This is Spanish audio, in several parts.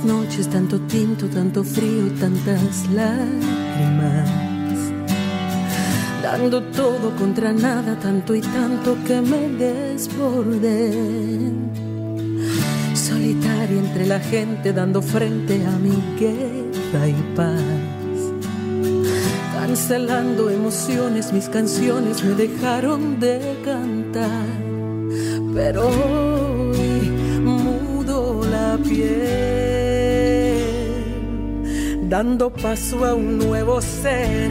Noches, tanto tinto, tanto frío, tantas lágrimas. Dando todo contra nada, tanto y tanto que me desbordé. Solitaria entre la gente, dando frente a mi guerra y paz. Cancelando emociones, mis canciones me dejaron de cantar. Pero hoy mudo la piel dando paso a un nuevo ser,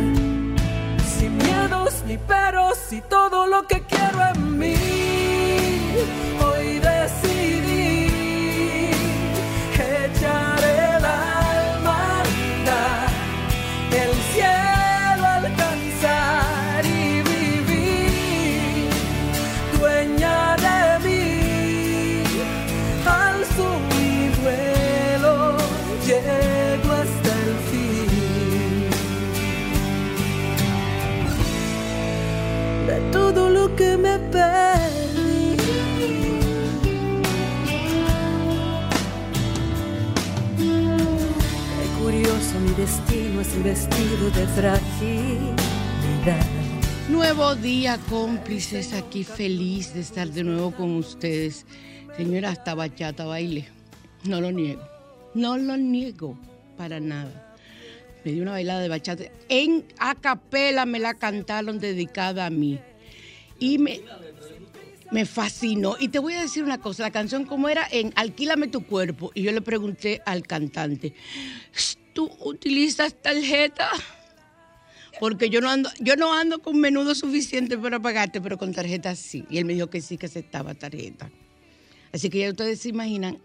sin miedos ni peros y todo lo que quiero en mí. Vestido de fragilidad. Nuevo día, cómplices, aquí feliz de estar de nuevo con ustedes. Señora, hasta bachata baile. No lo niego. No lo niego para nada. Me dio una bailada de bachata. En acapela me la cantaron dedicada a mí. Y me, me fascinó. Y te voy a decir una cosa, la canción como era en Alquílame tu cuerpo. Y yo le pregunté al cantante, ¿tú utilizas tarjeta? Porque yo no ando, yo no ando con menudo suficiente para pagarte, pero con tarjeta sí. Y él me dijo que sí, que aceptaba tarjeta. Así que ya ustedes se imaginan,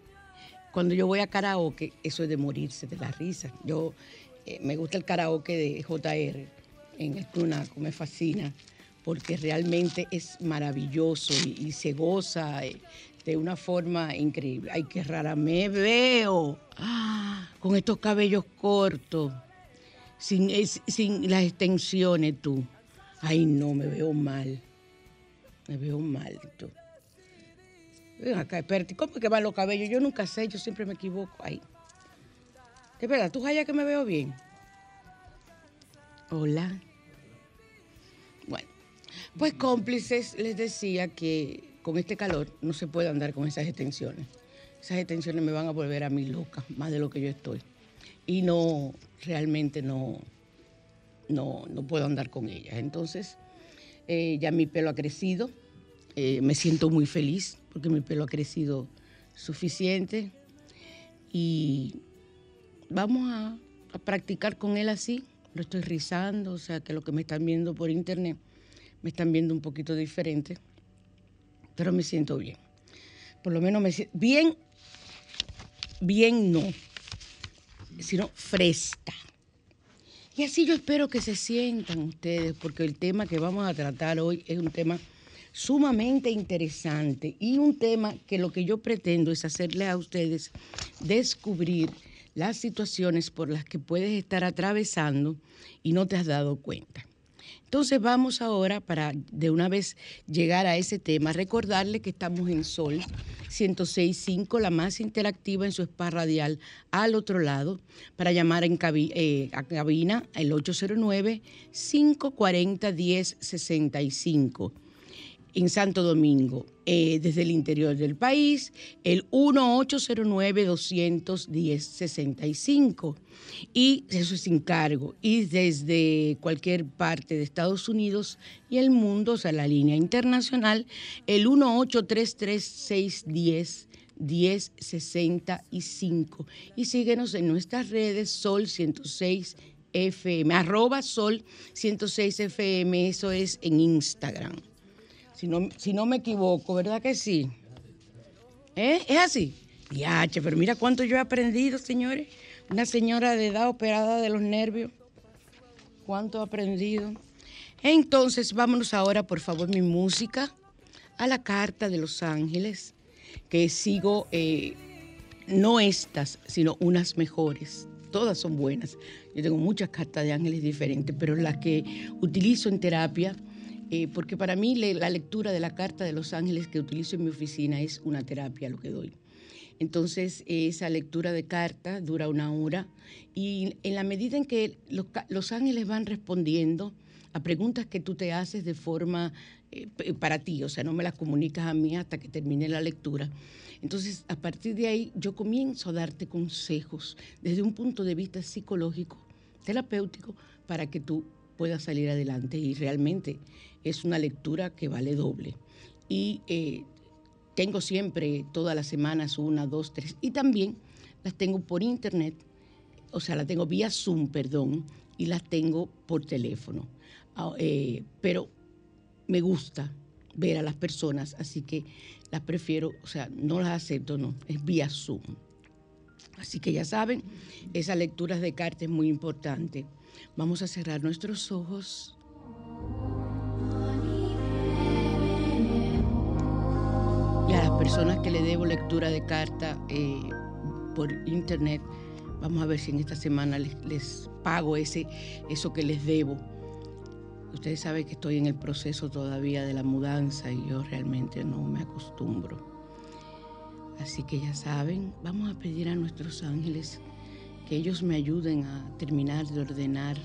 cuando yo voy a karaoke, eso es de morirse de la risa. Yo eh, me gusta el karaoke de JR en el Tunaco, me fascina, porque realmente es maravilloso y, y se goza eh, de una forma increíble. Ay, qué rara me veo con estos cabellos cortos, sin, es- sin las extensiones tú. Ay, no, me veo mal. Me veo mal tú. Ven acá, espérate, ¿cómo que van los cabellos? Yo nunca sé, yo siempre me equivoco. Ahí. Es verdad, tú hallas que me veo bien. Hola. Bueno, pues cómplices les decía que con este calor no se puede andar con esas extensiones. Esas extensiones me van a volver a mí loca, más de lo que yo estoy. Y no, realmente no, no, no puedo andar con ellas. Entonces, eh, ya mi pelo ha crecido. Eh, me siento muy feliz porque mi pelo ha crecido suficiente. Y vamos a, a practicar con él así. Lo estoy rizando, o sea que lo que me están viendo por internet me están viendo un poquito diferente, pero me siento bien. por lo menos me siento bien, bien no, sino fresca. Y así yo espero que se sientan ustedes, porque el tema que vamos a tratar hoy es un tema sumamente interesante y un tema que lo que yo pretendo es hacerle a ustedes descubrir las situaciones por las que puedes estar atravesando y no te has dado cuenta. Entonces vamos ahora para de una vez llegar a ese tema, recordarle que estamos en Sol 106.5, la más interactiva en su spa radial al otro lado, para llamar en eh, a cabina el 809-540-1065 en Santo Domingo, eh, desde el interior del país, el 1809-210-65. Y eso es sin cargo. Y desde cualquier parte de Estados Unidos y el mundo, o sea, la línea internacional, el 1833-610. 1065 y síguenos en nuestras redes Sol 106 FM, arroba Sol 106 FM, eso es en Instagram si no, si no me equivoco, ¿verdad que sí? ¿Eh? ¿Es así? Yache, pero mira cuánto yo he aprendido, señores. Una señora de edad operada de los nervios. ¿Cuánto he aprendido? Entonces, vámonos ahora, por favor, mi música, a la Carta de los Ángeles, que sigo, eh, no estas, sino unas mejores. Todas son buenas. Yo tengo muchas cartas de ángeles diferentes, pero las que utilizo en terapia eh, porque para mí la lectura de la Carta de los Ángeles que utilizo en mi oficina es una terapia lo que doy. Entonces, esa lectura de carta dura una hora y en la medida en que los, ángeles van respondiendo a preguntas que tú te haces de forma eh, para ti, o sea, no me las comunicas a mí hasta que termine la lectura. Entonces, a partir de ahí, yo comienzo a darte consejos desde un punto de vista psicológico, terapéutico, para que tú puedas salir adelante. Y realmente es una lectura que vale doble. Y eh, tengo siempre todas las semanas una, dos, tres. Y también las tengo por internet, o sea, las tengo vía Zoom, perdón, y las tengo por teléfono. Ah, eh, pero me gusta ver a las personas, así que las prefiero, o sea, no las acepto, no, es vía Zoom. Así que ya saben, esa lectura de cartas es muy importante. Vamos a cerrar nuestros ojos. Personas que le debo lectura de carta eh, por internet, vamos a ver si en esta semana les, pago ese, eso que les debo. Ustedes saben que estoy en el proceso todavía de la mudanza y yo realmente no me acostumbro. Así que ya saben, vamos a pedir a nuestros ángeles que ellos me ayuden a terminar de ordenar.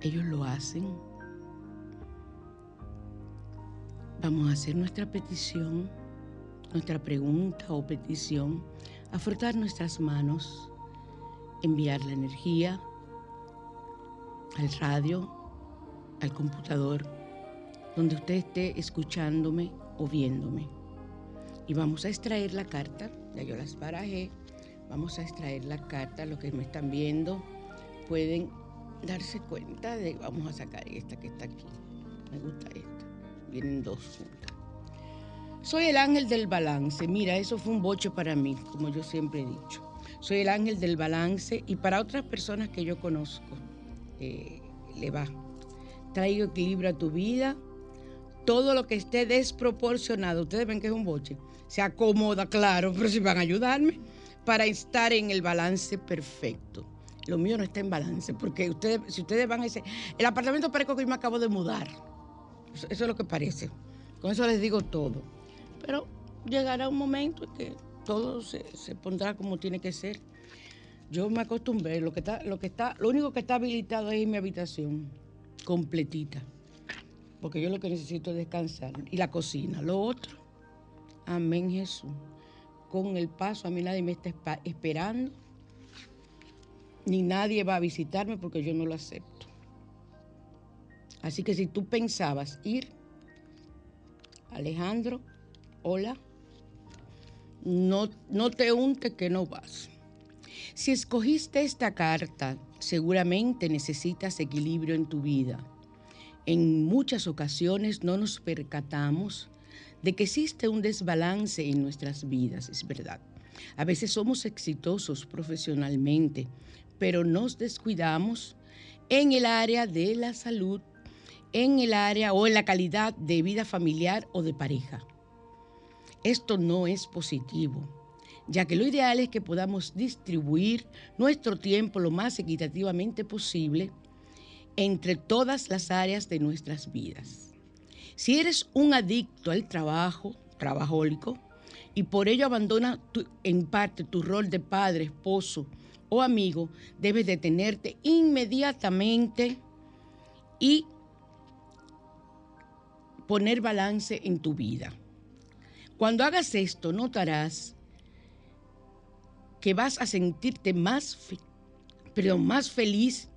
Ellos lo hacen. Vamos a hacer nuestra petición, nuestra pregunta o petición, a frotar nuestras manos, enviar la energía al radio, al computador, donde usted esté escuchándome o viéndome. Y vamos a extraer la carta, ya yo las barajé, Vamos a extraer la carta, los que me están viendo pueden darse cuenta de, vamos a sacar esta que está aquí. Me gusta esta. Vienen dos juntas. Soy el ángel del balance. Mira, eso fue un boche para mí, como yo siempre he dicho. Soy el ángel del balance y para otras personas que yo conozco, eh, le va. Traigo equilibrio a tu vida. Todo lo que esté desproporcionado, ustedes ven que es un boche, se acomoda, claro, pero si van a ayudarme para estar en el balance perfecto. Lo mío no está en balance, porque ustedes, si ustedes van a ese, el apartamento parece que yo me acabo de mudar. Eso, es lo que parece. Con eso les digo todo. Pero llegará un momento en que todo se, pondrá como tiene que ser. Yo me acostumbré, lo que está, lo que está, lo único que está habilitado es mi habitación, completita. Porque yo lo que necesito es descansar. Y la cocina. Lo otro, amén Jesús con el paso, a mí nadie me está esperando, ni nadie va a visitarme porque yo no lo acepto. Así que si tú pensabas ir, Alejandro, hola, no, no te unte que no vas. Si escogiste esta carta, seguramente necesitas equilibrio en tu vida. En muchas ocasiones no nos percatamos de que existe un desbalance en nuestras vidas, es verdad. A veces somos exitosos profesionalmente, pero nos descuidamos en el área de la salud, en el área o en la calidad de vida familiar o de pareja. Esto no es positivo, ya que lo ideal es que podamos distribuir nuestro tiempo lo más equitativamente posible entre todas las áreas de nuestras vidas. Si eres un adicto al trabajo, trabajólico, y por ello abandona en parte tu rol de padre, esposo o amigo, debes detenerte inmediatamente y poner balance en tu vida. Cuando hagas esto, notarás que vas a sentirte más, más feliz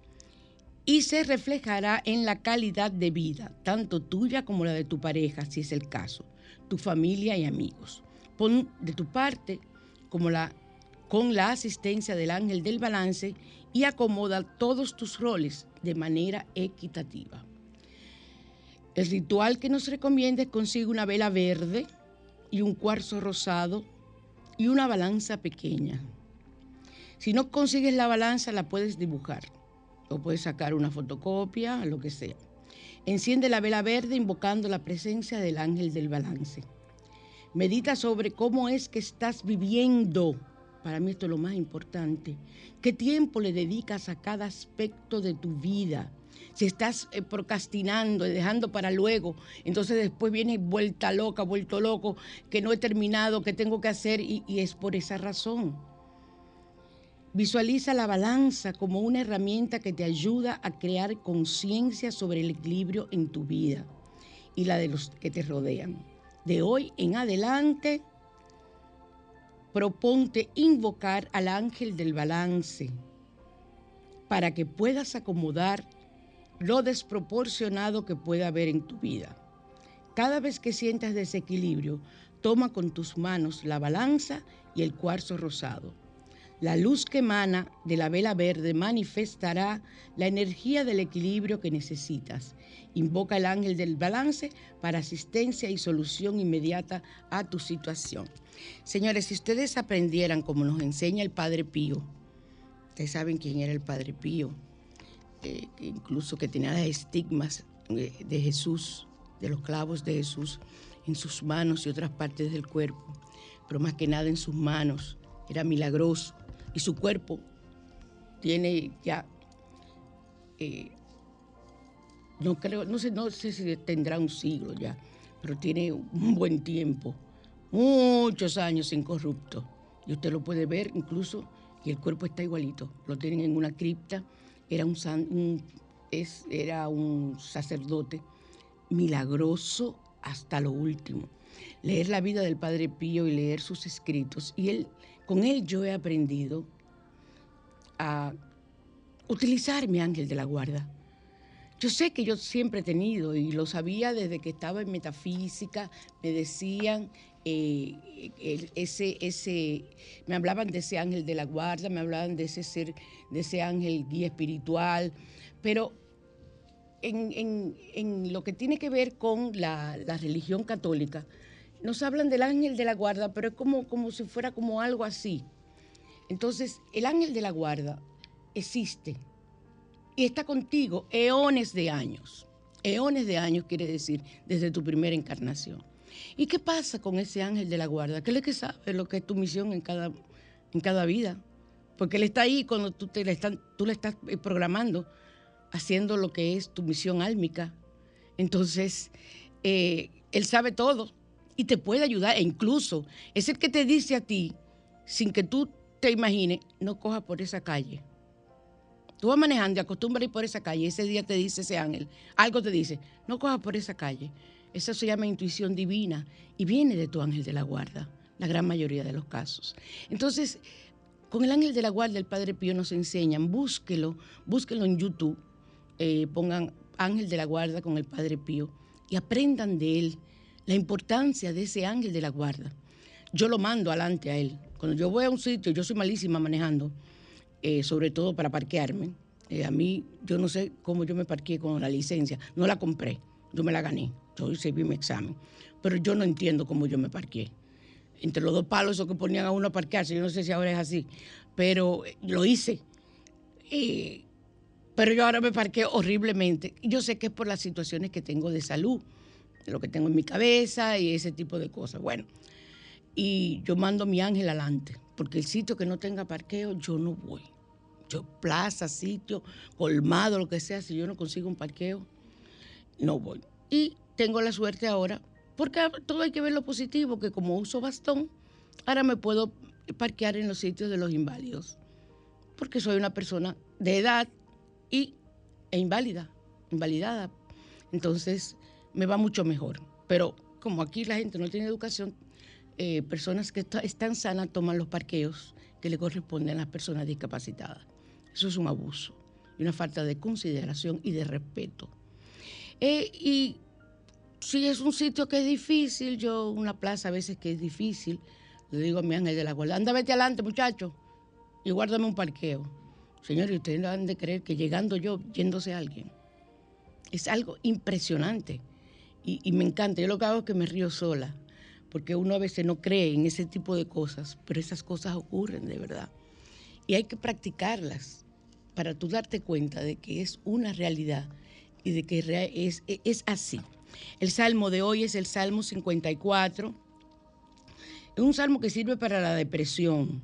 y se reflejará en la calidad de vida, tanto tuya como la de tu pareja, si es el caso, tu familia y amigos. Pon de tu parte como la, con la asistencia del ángel del balance y acomoda todos tus roles de manera equitativa. El ritual que nos recomienda es consigue una vela verde y un cuarzo rosado y una balanza pequeña. Si no consigues la balanza, la puedes dibujar o puedes sacar una fotocopia, lo que sea. Enciende la vela verde invocando la presencia del ángel del balance. Medita sobre cómo es que estás viviendo. Para mí esto es lo más importante. ¿Qué tiempo le dedicas a cada aspecto de tu vida? Si estás eh, procrastinando y dejando para luego, entonces después viene vuelta loca, vuelto loco, que no he terminado, que tengo que hacer y es por esa razón. Visualiza la balanza como una herramienta que te ayuda a crear conciencia sobre el equilibrio en tu vida y la de los que te rodean de hoy en adelante, proponte invocar al ángel del balance para que puedas acomodar lo desproporcionado que pueda haber en tu vida. Cada vez que sientas desequilibrio, toma con tus manos la balanza y el cuarzo rosado la luz que emana de la vela verde manifestará la energía del equilibrio que necesitas. Invoca el ángel del balance para asistencia y solución inmediata a tu situación. Señores, si ustedes aprendieran como nos enseña el Padre Pío, ustedes saben quién era el Padre Pío, eh, incluso que tenía las estigmas eh, de Jesús, de los clavos de Jesús en sus manos y otras partes del cuerpo, pero más que nada en sus manos. Era milagroso y su cuerpo tiene ya, eh, no creo, no sé, no sé si tendrá un siglo ya, pero tiene un buen tiempo, muchos años incorrupto. Y usted lo puede ver incluso, y el cuerpo está igualito. Lo tienen en una cripta, era un, es, era un sacerdote milagroso hasta lo último. Leer la vida del Padre Pío y leer sus escritos, y él con él yo he aprendido a utilizar mi ángel de la guarda. Yo sé que yo siempre he tenido, y lo sabía desde que estaba en metafísica, me decían, eh, ese, ese, me hablaban de ese ángel de la guarda, me hablaban de ese ser, de ese ángel guía espiritual, pero en, lo que tiene que ver con la, la religión católica, nos hablan del ángel de la guarda, pero es como, como si fuera como algo así. Entonces, el ángel de la guarda existe y está contigo eones de años. Eones de años quiere decir desde tu primera encarnación. ¿Y qué pasa con ese ángel de la guarda? ¿Qué es lo que sabe lo que es tu misión en cada, en cada vida? Porque él está ahí cuando tú, le, tú le estás eh, programando, haciendo lo que es tu misión álmica. Entonces, eh, él sabe todo y te puede ayudar. E incluso es el que te dice a ti, sin que tú te imagines, no cojas por esa calle. Tú vas manejando y acostumbras ir por esa calle. Ese día te dice ese ángel, algo te dice, no cojas por esa calle. Eso se llama intuición divina y viene de tu ángel de la guarda, la gran mayoría de los casos. Entonces, con el ángel de la guarda, el Padre Pío nos enseñan, búsquelo, búsquelo en YouTube, eh, pongan ángel de la guarda con el Padre Pío y aprendan de él la importancia de ese ángel de la guarda. Yo lo mando adelante a él. Cuando yo voy a un sitio, yo soy malísima manejando, eh, sobre todo para parquearme. Eh, a mí, yo no sé cómo yo me parqué con la licencia. No la compré, yo me la gané. Yo hice bien mi examen, pero yo no entiendo cómo yo me parqué. Entre los dos palos esos que ponían a uno a parquearse, yo no sé si ahora es así, pero lo hice. Eh, pero yo ahora me parqué horriblemente. Yo sé que es por las situaciones que tengo de salud, de lo que tengo en mi cabeza y ese tipo de cosas. Bueno, y yo mando a mi ángel adelante, porque el sitio que no tenga parqueo, yo no voy. Yo, plaza, sitio, colmado, lo que sea, si yo no consigo un parqueo, no voy. Y tengo la suerte ahora, porque todo hay que ver lo positivo, que como uso bastón, ahora me puedo parquear en los sitios de los inválidos, porque soy una persona de edad y, e inválida, invalidada. Entonces me va mucho mejor. Pero como aquí la gente no tiene educación, eh, personas que están sanas toman los parqueos que le corresponden a las personas discapacitadas. Eso es un abuso y una falta de consideración y de respeto. Eh, y si es un sitio que es difícil, yo, una plaza a veces que es difícil, le digo a mi ángel de la guarda, anda, vete adelante, muchacho, y guárdame un parqueo. Señores, ustedes no han de creer que llegando yo, yéndose alguien. Es algo impresionante y, me encanta. Yo lo que hago es que me río sola porque uno a veces no cree en ese tipo de cosas, pero esas cosas ocurren de verdad. Y hay que practicarlas para tú darte cuenta de que es una realidad y de que es así. El salmo de hoy es el Salmo 54. Es un salmo que sirve para la depresión.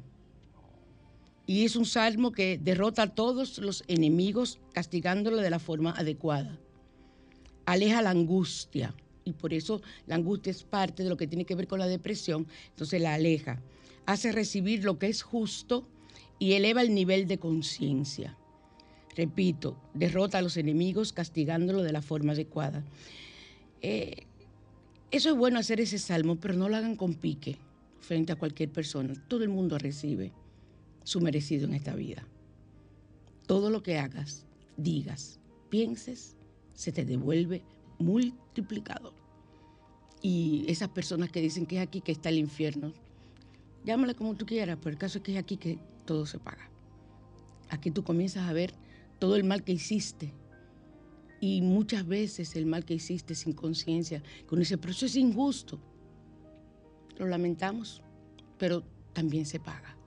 Y es un salmo que derrota a todos los enemigos castigándolo de la forma adecuada. Aleja la angustia y por eso la angustia es parte de lo que tiene que ver con la depresión, entonces la aleja, hace recibir lo que es justo y eleva el nivel de conciencia. Repito, derrota a los enemigos castigándolo de la forma adecuada. Eh, eso es bueno hacer ese salmo, pero no lo hagan con pique frente a cualquier persona. Todo el mundo recibe su merecido en esta vida. Todo lo que hagas, digas, pienses, se te devuelve multiplicado. Y esas personas que dicen que es aquí que está el infierno, llámale como tú quieras, pero el caso es que es aquí que todo se paga. Aquí tú comienzas a ver todo el mal que hiciste. Y muchas veces el mal que hiciste sin conciencia, con ese proceso es injusto. Lo lamentamos, pero también se paga.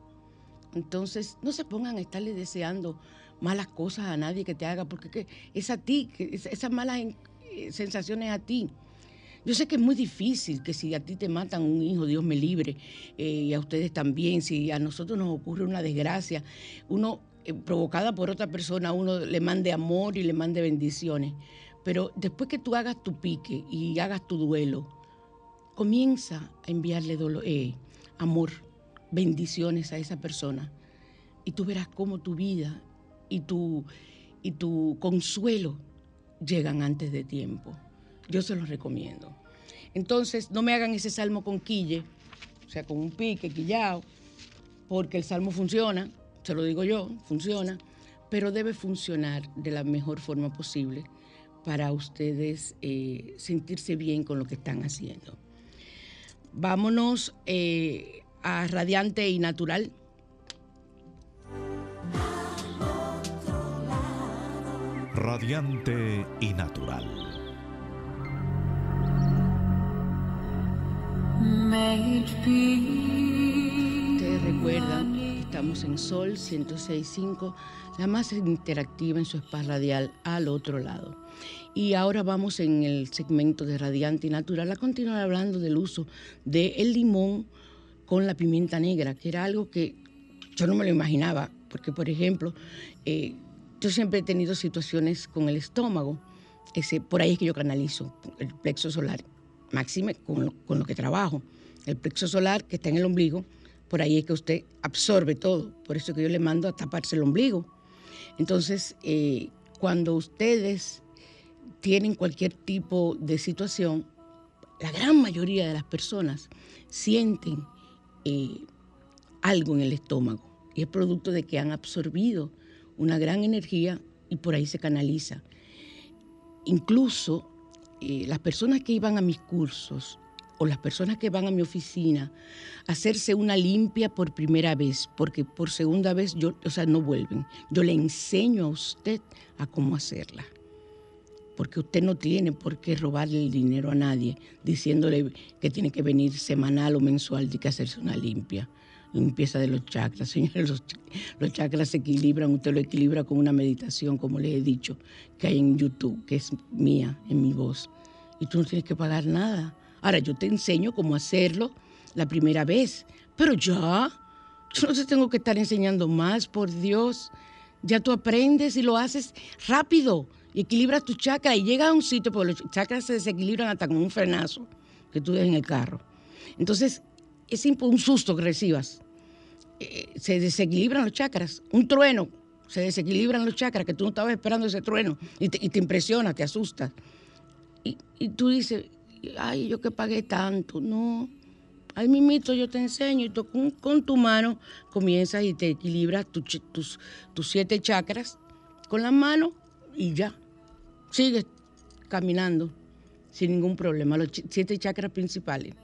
Entonces, no se pongan a estarle deseando malas cosas a nadie que te haga, porque es a ti, esas malas eh, sensaciones a ti. Yo sé que es muy difícil que si a ti te matan un hijo, Dios me libre, eh, y a ustedes también, si a nosotros nos ocurre una desgracia, uno provocada por otra persona, uno le mande amor y le mande bendiciones. Pero después que tú hagas tu pique y hagas tu duelo, comienza a enviarle dolor, amor, bendiciones a esa persona. Y tú verás cómo tu vida y tu, y tu consuelo llegan antes de tiempo. Yo se los recomiendo. Entonces, no me hagan ese salmo con quille, o sea, con un pique, quillado, porque el salmo funciona, se lo digo yo, funciona, pero debe funcionar de la mejor forma posible para ustedes eh, sentirse bien con lo que están haciendo. Vámonos eh, a Radiante y Natural. radiante y natural. Ustedes recuerdan que estamos en Sol 106.5, la más interactiva en su espacio radial al otro lado. Y ahora vamos en el segmento de Radiante y Natural a continuar hablando del uso del el limón con la pimienta negra, que era algo que yo no me lo imaginaba, porque por ejemplo, eh, yo siempre he tenido situaciones con el estómago, ese, por ahí es que yo canalizo el plexo solar, máxime con con lo que trabajo. El plexo solar que está en el ombligo, por ahí es que usted absorbe todo, por eso que yo le mando a taparse el ombligo. Entonces, eh, cuando ustedes tienen cualquier tipo de situación, la gran mayoría de las personas sienten eh, algo en el estómago y es producto de que han absorbido una gran energía y por ahí se canaliza. Incluso eh, las personas que iban a mis cursos o las personas que van a mi oficina hacerse una limpia por primera vez, porque por segunda vez yo, o sea, no vuelven. Yo le enseño a usted a cómo hacerla. porque usted no tiene por qué robarle el dinero a nadie diciéndole que tiene que venir semanal o mensual de que hacerse una limpia. Limpieza de los chakras, señores, los, los chakras se equilibran, usted lo equilibra con una meditación, como les he dicho, que hay en YouTube, que es mía, en mi voz. Y tú no tienes que pagar nada. Ahora, yo te enseño cómo hacerlo la primera vez, pero ya, yo no te tengo que estar enseñando más, por Dios. Ya tú aprendes y lo haces rápido y equilibras tu chakra y llegas a un sitio, porque los chakras se desequilibran hasta con un frenazo que tú dejas en el carro. Entonces, es un susto que recibas. Eh, se desequilibran los chakras. Un trueno, se desequilibran los chakras, que tú no estabas esperando ese trueno y te, impresiona, te asusta. Y, tú dices, ay, yo que pagué tanto. No, ahí mismito yo te enseño y tú con, tu mano comienzas y te equilibras tus, tus siete chakras con la mano y ya. Sigues caminando sin ningún problema, los siete chakras principales.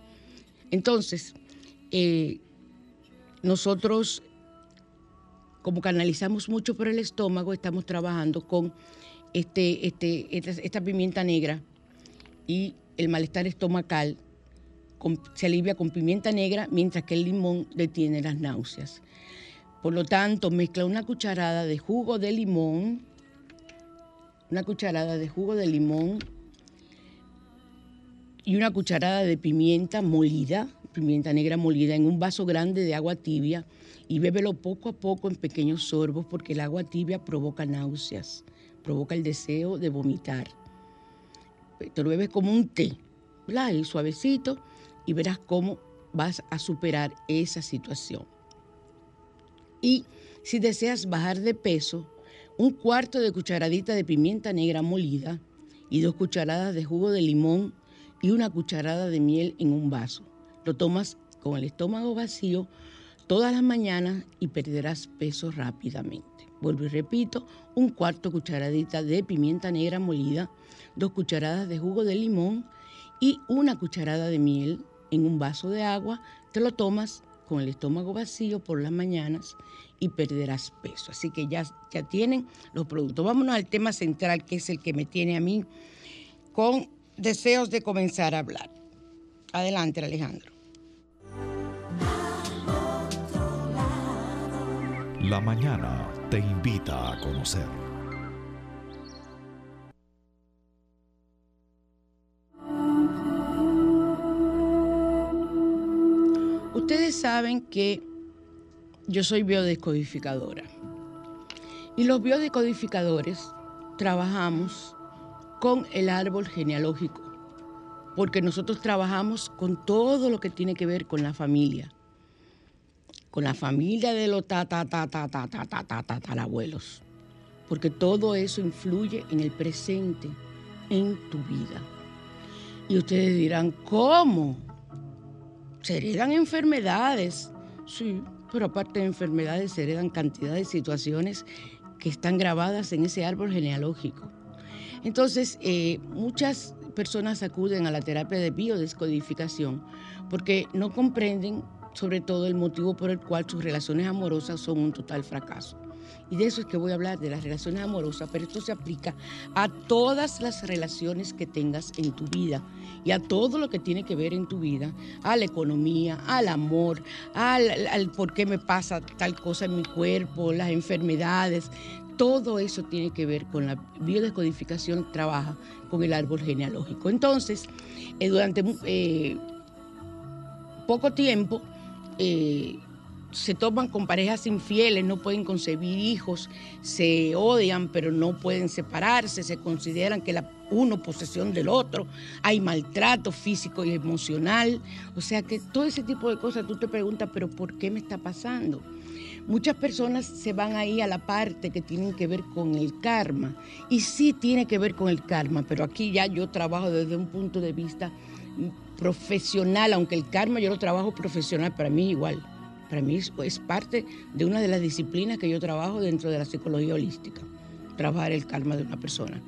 Entonces, eh, nosotros, como canalizamos mucho por el estómago, estamos trabajando con este, este, esta, pimienta negra y el malestar estomacal se alivia con pimienta negra, mientras que el limón detiene las náuseas. Por lo tanto, mezcla una cucharada de jugo de limón una cucharada de jugo de limón y una cucharada de pimienta molida, pimienta negra molida, en un vaso grande de agua tibia y bébelo poco a poco en pequeños sorbos porque el agua tibia provoca náuseas, provoca el deseo de vomitar. Te lo bebes como un té, ¿verdad? suavecito y verás cómo vas a superar esa situación. Y si deseas bajar de peso, un cuarto de cucharadita de pimienta negra molida y dos cucharadas de jugo de limón y una cucharada de miel en un vaso. Lo tomas con el estómago vacío todas las mañanas y perderás peso rápidamente. Vuelvo y repito, un cuarto cucharadita de pimienta negra molida, dos cucharadas de jugo de limón y una cucharada de miel en un vaso de agua. Te lo tomas con el estómago vacío por las mañanas y perderás peso. Así que ya, ya tienen los productos. Vámonos al tema central, que es el que me tiene a mí con deseos de comenzar a hablar. Adelante, Alejandro. La mañana te invita a conocer. Ustedes saben que yo soy biodescodificadora. Y los biodescodificadores trabajamos con el árbol genealógico, porque nosotros trabajamos con todo lo que tiene que ver con la familia, con la familia de los ta ta ta ta ta ta ta ta ta, abuelos, porque todo eso influye en el presente, en tu vida. Y ustedes dirán, ¿cómo? Se heredan enfermedades. Sí, pero aparte de enfermedades se heredan cantidad de situaciones que están grabadas en ese árbol genealógico. Entonces, eh, muchas personas acuden a la terapia de biodescodificación porque no comprenden sobre todo el motivo por el cual sus relaciones amorosas son un total fracaso. Y de eso es que voy a hablar, de las relaciones amorosas, pero esto se aplica a todas las relaciones que tengas en tu vida y a todo lo que tiene que ver en tu vida, a la economía, al amor, al, por qué me pasa tal cosa en mi cuerpo, las enfermedades. Todo eso tiene que ver con la biodescodificación, trabaja con el árbol genealógico. Entonces, eh, durante eh, poco tiempo, eh, se toman con parejas infieles, no pueden concebir hijos, se odian pero no pueden separarse, se consideran que la uno posesión del otro, hay maltrato físico y emocional, o sea que todo ese tipo de cosas tú te preguntas, pero ¿por qué me está pasando? Muchas personas se van ahí a la parte que tienen que ver con el karma. Y sí tiene que ver con el karma, pero aquí ya yo trabajo desde un punto de vista profesional, aunque el karma yo lo trabajo profesional, para mí igual para mí es parte de una de las disciplinas que yo trabajo dentro de la psicología holística, trabajar el karma de una persona.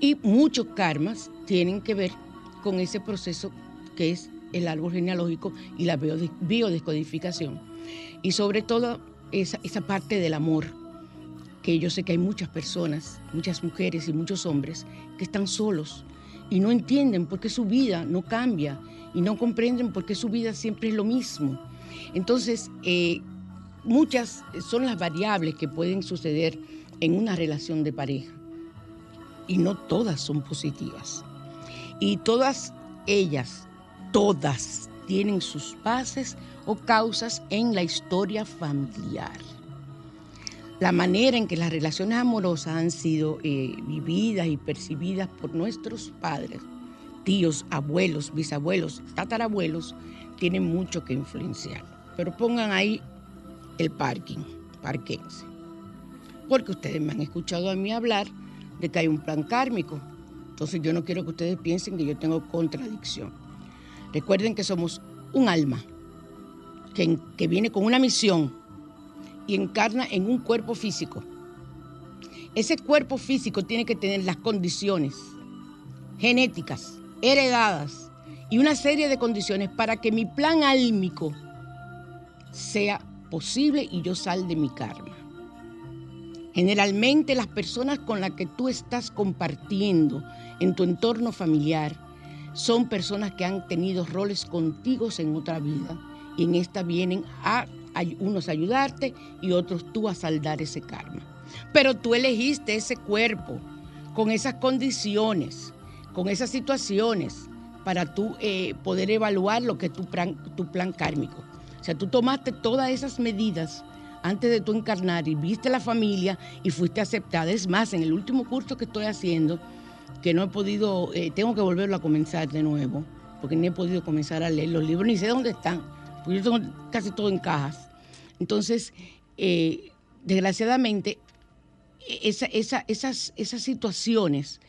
Y muchos karmas tienen que ver con ese proceso que es el árbol genealógico y la biodescodificación. Y sobre todo esa, parte del amor, que yo sé que hay muchas personas, muchas mujeres y muchos hombres que están solos y no entienden por qué su vida no cambia y no comprenden por qué su vida siempre es lo mismo. Entonces, eh, muchas son las variables que pueden suceder en una relación de pareja y no todas son positivas. Y todas ellas, todas, tienen sus bases o causas en la historia familiar. La manera en que las relaciones amorosas han sido eh, vividas y percibidas por nuestros padres, tíos, abuelos, bisabuelos, tatarabuelos, tienen mucho que influenciar. Pero pongan ahí el parking, parquense. Porque ustedes me han escuchado a mí hablar de que hay un plan kármico. Entonces yo no quiero que ustedes piensen que yo tengo contradicción. Recuerden que somos un alma que, que viene con una misión y encarna en un cuerpo físico. Ese cuerpo físico tiene que tener las condiciones genéticas, heredadas y una serie de condiciones para que mi plan álmico sea posible y yo sal de mi karma. Generalmente las personas con las que tú estás compartiendo en tu entorno familiar son personas que han tenido roles contigo en otra vida y en esta vienen a unos a ayudarte y otros tú a saldar ese karma. Pero tú elegiste ese cuerpo con esas condiciones, con esas situaciones para tú eh, poder evaluar lo que es tu plan, tu plan kármico. O sea, tú tomaste todas esas medidas antes de tú encarnar y viste la familia y fuiste aceptada. Es más, en el último curso que estoy haciendo, que no he podido, eh, tengo que volverlo a comenzar de nuevo, porque ni he podido comenzar a leer los libros, ni sé dónde están, porque yo tengo casi todo en cajas. Entonces, eh, desgraciadamente, esas, esas situaciones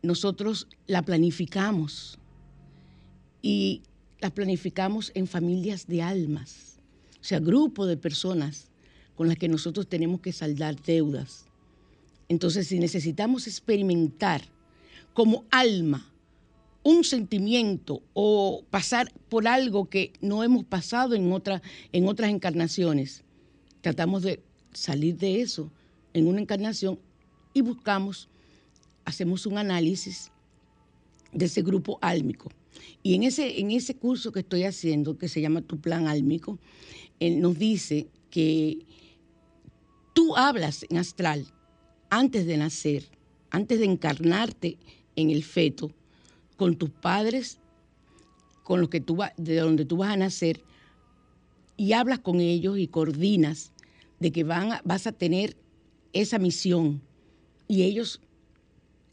nosotros la planificamos y las planificamos en familias de almas, o sea, grupo de personas con las que nosotros tenemos que saldar deudas. Entonces, si necesitamos experimentar como alma un sentimiento o pasar por algo que no hemos pasado en, en otras encarnaciones, tratamos de salir de eso en una encarnación y buscamos, hacemos un análisis de ese grupo álmico. Y en ese, en ese curso que estoy haciendo, que se llama Tu Plan Álmico, él nos dice que Tú hablas en astral antes de nacer, antes de encarnarte en el feto, con tus padres, con los que tú de donde tú vas a nacer, y hablas con ellos y coordinas de que van vas a tener esa misión. Y ellos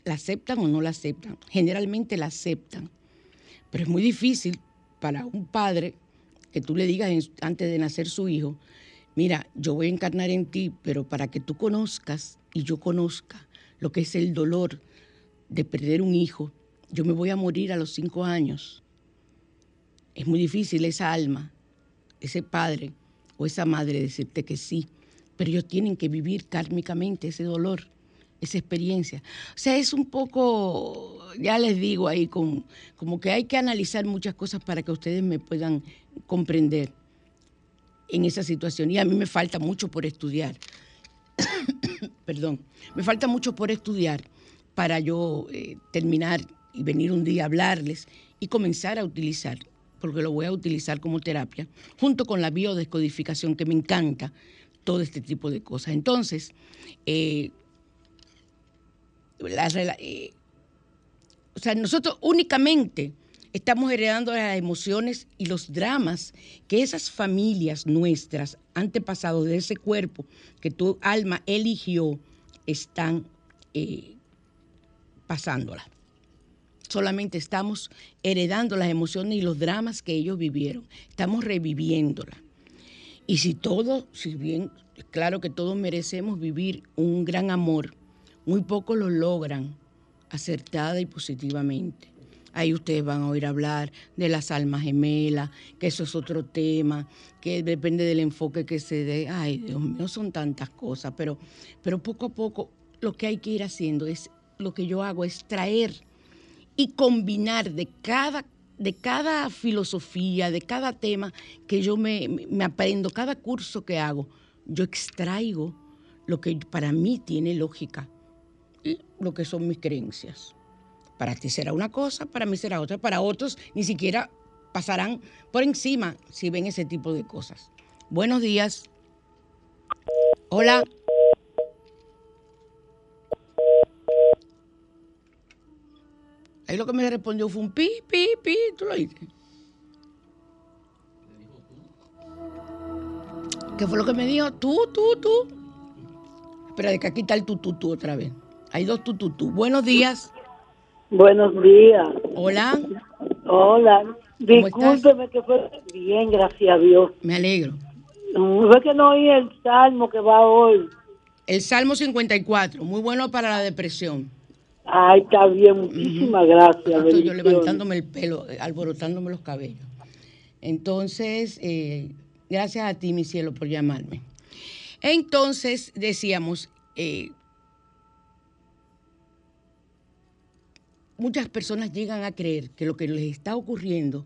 la aceptan o no la aceptan. Generalmente la aceptan. Pero es muy difícil para un padre que tú le digas antes de nacer su hijo, mira, yo voy a encarnar en ti, pero para que tú conozcas y yo conozca lo que es el dolor de perder un hijo, yo me voy a morir a los cinco años. Es muy difícil esa alma, ese padre o esa madre decirte que sí, pero ellos tienen que vivir kármicamente ese dolor, esa experiencia. O sea, es un poco, ya les digo ahí, con, como que hay que analizar muchas cosas para que ustedes me puedan comprender en esa situación. Y a mí me falta mucho por estudiar. Perdón, me falta mucho por estudiar para yo eh, terminar y venir un día a hablarles y comenzar a utilizar, porque lo voy a utilizar como terapia, junto con la biodescodificación, que me encanta todo este tipo de cosas. Entonces, eh, eh, o sea, nosotros únicamente estamos heredando las emociones y los dramas que esas familias nuestras, antepasados de ese cuerpo que tu alma eligió, están eh, pasándola. Solamente estamos heredando las emociones y los dramas que ellos vivieron. Estamos reviviéndola. Y si todo, si bien, claro que todos merecemos vivir un gran amor, muy pocos lo logran acertada y positivamente. Ahí ustedes van a oír hablar de las almas gemelas, que eso es otro tema, que depende del enfoque que se dé. Ay, Dios mío, son tantas cosas, pero, pero poco a poco lo que hay que ir haciendo es, lo que yo hago es traer y combinar de cada, de cada filosofía, de cada tema que yo me, me aprendo, cada curso que hago, yo extraigo lo que para mí tiene lógica lo que son mis creencias. Para ti será una cosa, para mí será otra, para otros ni siquiera pasarán por encima si ven ese tipo de cosas. Buenos días. Hola. Ahí lo que me respondió fue un pi, pi, pi, tú lo oíste. ¿Qué fue lo que me dijo? Tú, tú, tú. Espera, de que aquí está el tú, tú, tú otra vez. Hay dos tú, tú, tú. Buenos días. Buenos días. Hola. Hola. Discúlpeme que fue bien, gracias a Dios. Me alegro. No, que no oí el salmo que va hoy. El Salmo 54, muy bueno para la depresión. Ay, está bien, muchísimas gracias. Estoy yo levantándome el pelo, eh, alborotándome los cabellos. Entonces, eh, gracias a ti, mi cielo, por llamarme. Entonces, decíamos, eh, muchas personas llegan a creer que lo que les está ocurriendo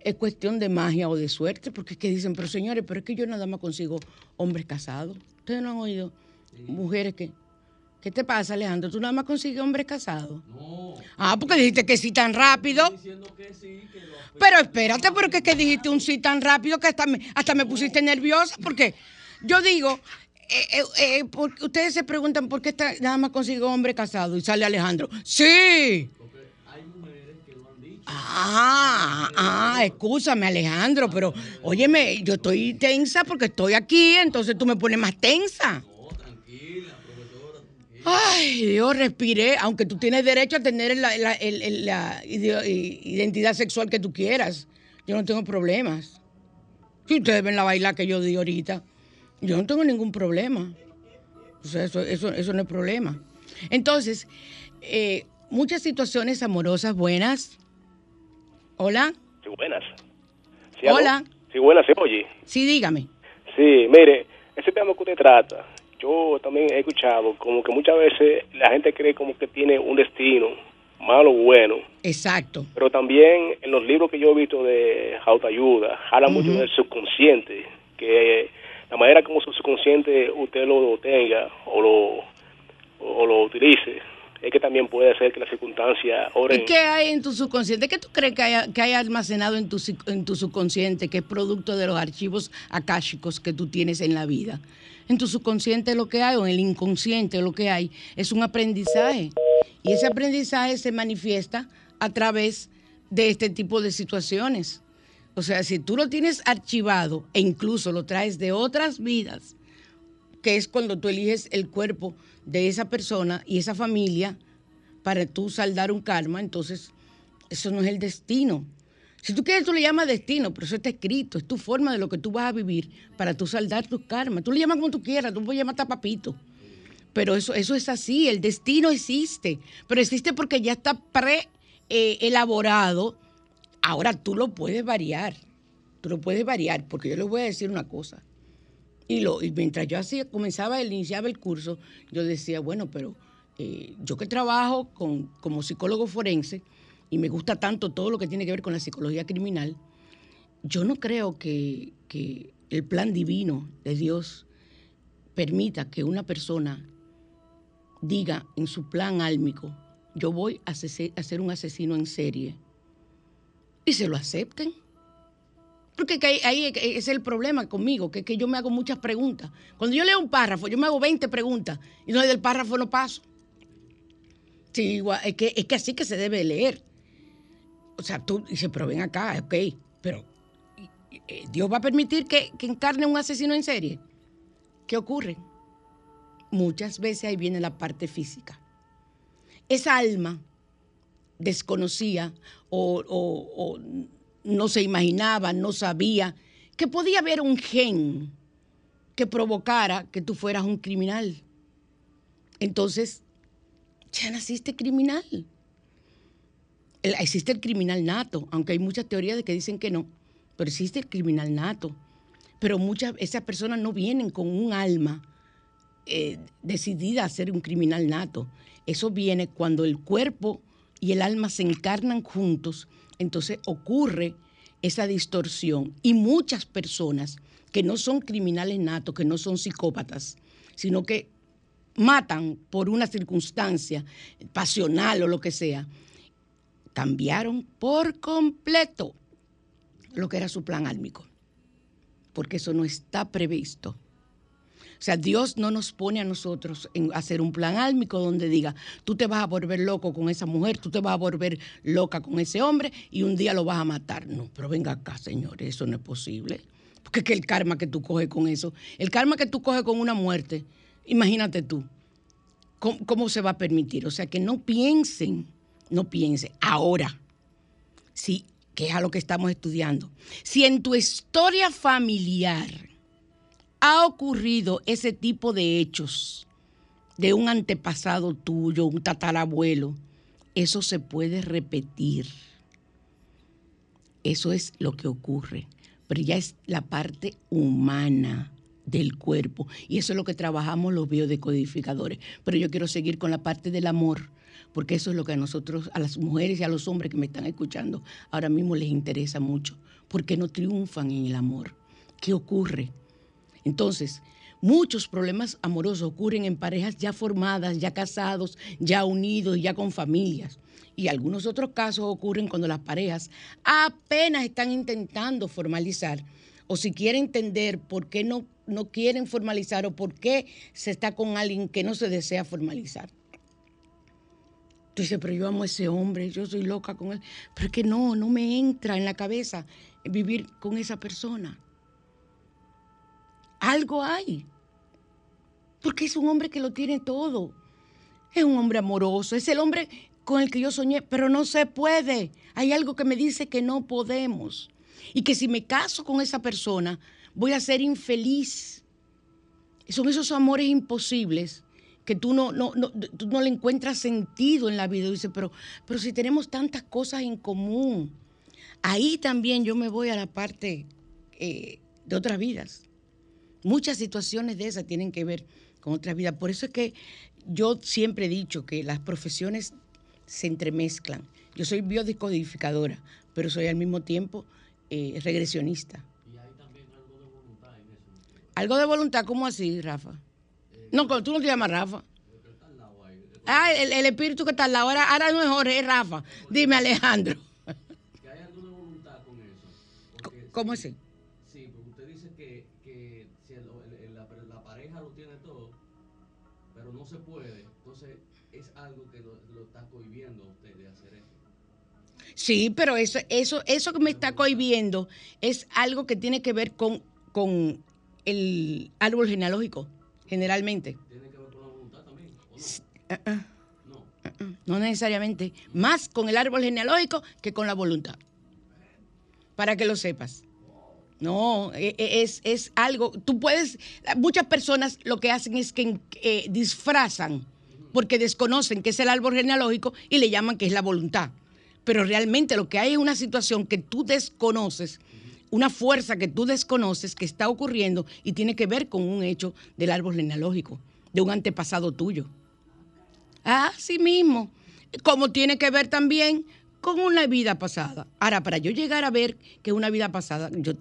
es cuestión de magia o de suerte, porque es que dicen, pero señores, pero es que yo nada más consigo hombres casados. Ustedes no han oído mujeres que... ¿Qué te pasa, Alejandro? ¿Tú nada más consigues hombres casados? No. Ah, porque dijiste que sí tan rápido. Pero espérate, porque es que dijiste un sí tan rápido que hasta me, hasta me pusiste nerviosa, porque yo digo, eh, eh, eh, porque ustedes se preguntan por qué está- nada más consigo hombre casado y sale Alejandro. Sí. Ah, ah, escúchame Alejandro, pero óyeme, yo estoy tensa porque estoy aquí, entonces tú me pones más tensa. Ay, Dios, respiré, aunque tú tienes derecho a tener la, la- identidad sexual que tú quieras. Yo no tengo problemas. Si ustedes ven la baila que yo di ahorita, yo no tengo ningún problema. O sea, eso, eso, eso no es problema. Entonces, eh, muchas situaciones amorosas buenas. Hola, Sí, buenas. Sí. Hola. Sí, buenas, se oye. sí, dígame. Sí, mire, ese tema que usted trata, yo también he escuchado como que muchas veces la gente cree como que tiene un destino, malo o bueno, Exacto. pero también en los libros que yo he visto de autoayuda, habla mucho del subconsciente, que la manera como su subconsciente usted lo tenga o lo, o lo utilice, es que también puede hacer que las circunstancias ¿Y oren. qué hay en tu subconsciente? ¿Qué tú crees que hay, que hay almacenado en tu, en tu subconsciente, que es producto de los archivos akáshicos que tú tienes en la vida? En tu subconsciente lo que hay, o en el inconsciente lo que hay, es un aprendizaje. Y ese aprendizaje se manifiesta a través de este tipo de situaciones. O sea, si tú lo tienes archivado e incluso lo traes de otras vidas, que es cuando tú eliges el cuerpo de esa persona y esa familia para tú saldar un karma, entonces eso no es el destino. Si tú quieres, tú le llamas destino, pero eso está escrito, es tu forma de lo que tú vas a vivir para tú saldar tus karmas. Tú le llamas como tú quieras, tú puedes llamar hasta papito. Pero eso, eso es así, el destino existe, pero existe porque ya está pre-elaborado. Ahora tú lo puedes variar, tú lo puedes variar, porque yo les voy a decir una cosa. Y, lo, mientras yo hacía, comenzaba, iniciaba el curso, yo decía, bueno, pero eh, yo que trabajo con, como psicólogo forense y me gusta tanto todo lo que tiene que ver con la psicología criminal, yo no creo que, que el plan divino de Dios permita que una persona diga en su plan álmico, yo voy a ser un asesino en serie, y se lo acepten. Porque que ahí, es el problema conmigo, que, que yo me hago muchas preguntas. Cuando yo leo un párrafo, yo me hago 20 preguntas y no del párrafo no paso. Sí, igual, es, que, es que así que se debe leer. O sea, tú dices, pero ven acá, ok, pero eh, Dios va a permitir que, que encarne un asesino en serie. ¿Qué ocurre? Muchas veces ahí viene la parte física. Esa alma desconocía o, no se imaginaba, no sabía que podía haber un gen que provocara que tú fueras un criminal. Entonces, ya naciste criminal. Existe el criminal nato, aunque hay muchas teorías de que dicen que no, pero existe el criminal nato. Pero muchas esas personas no vienen con un alma eh, decidida a ser un criminal nato. Eso viene cuando el cuerpo y el alma se encarnan juntos, entonces ocurre esa distorsión. Y muchas personas que no son criminales natos, que no son psicópatas, sino que matan por una circunstancia pasional o lo que sea, cambiaron por completo lo que era su plan álmico, porque eso no está previsto. O sea, Dios no nos pone a nosotros en hacer un plan álmico donde diga, tú te vas a volver loco con esa mujer, tú te vas a volver loca con ese hombre y un día lo vas a matar. No, pero venga acá, señores, eso no es posible. Porque es que el karma que tú coges con eso, el karma que tú coges con una muerte, imagínate tú, ¿cómo, cómo se va a permitir? O sea, que no piensen, no piensen. Ahora, sí, que es a lo que estamos estudiando. Si en tu historia familiar ha ocurrido ese tipo de hechos de un antepasado tuyo, un tatarabuelo, eso se puede repetir. Eso es lo que ocurre, pero ya es la parte humana del cuerpo y eso es lo que trabajamos los biodecodificadores. Pero yo quiero seguir con la parte del amor, porque eso es lo que a nosotros, a las mujeres y a los hombres que me están escuchando, ahora mismo les interesa mucho, porque no triunfan en el amor. ¿Qué ocurre? Entonces, muchos problemas amorosos ocurren en parejas ya formadas, ya casados, ya unidos, ya con familias. Y algunos otros casos ocurren cuando las parejas apenas están intentando formalizar o si quieren entender por qué no, no quieren formalizar o por qué se está con alguien que no se desea formalizar. Tú dices, pero yo amo a ese hombre, yo soy loca con él. Pero es que no, no me entra en la cabeza vivir con esa persona. Algo hay. Porque es un hombre que lo tiene todo. Es un hombre amoroso, es el hombre con el que yo soñé, pero no se puede. Hay algo que me dice que no podemos. Y que si me caso con esa persona, voy a ser infeliz. Son esos amores imposibles que tú no, no, no, tú no le encuentras sentido en la vida. Dice, pero, pero si tenemos tantas cosas en común. Ahí también yo me voy a la parte eh, de otras vidas. Muchas situaciones de esas tienen que ver con otras vidas. Por eso es que yo siempre he dicho que las profesiones se entremezclan. Yo soy biodecodificadora, pero soy al mismo tiempo eh, regresionista. ¿Y hay también algo de voluntad en eso? ¿Algo de voluntad? ¿Cómo así, Rafa? no, tú no te llamas Rafa. Ah, el, el, espíritu que está al lado. Ahora, ahora no es Jorge, es Rafa. Dime, Alejandro. ¿Que hay alguna voluntad con eso? Porque ¿Cómo así? Sí, pero eso, eso, eso que me está cohibiendo es algo que tiene que ver con, con el árbol genealógico, generalmente. ¿Tiene que ver con la voluntad también? ¿o no? Uh -uh. No. Uh no necesariamente. Más con el árbol genealógico que con la voluntad. Para que lo sepas. No, es, es algo, tú puedes, muchas personas lo que hacen es que eh, disfrazan porque desconocen que es el árbol genealógico y le llaman que es la voluntad. Pero realmente lo que hay es una situación que tú desconoces, una fuerza que tú desconoces que está ocurriendo y tiene que ver con un hecho del árbol genealógico, de un antepasado tuyo. Así mismo, como tiene que ver también con una vida pasada. Ahora, para yo llegar a ver que es una vida pasada, yo,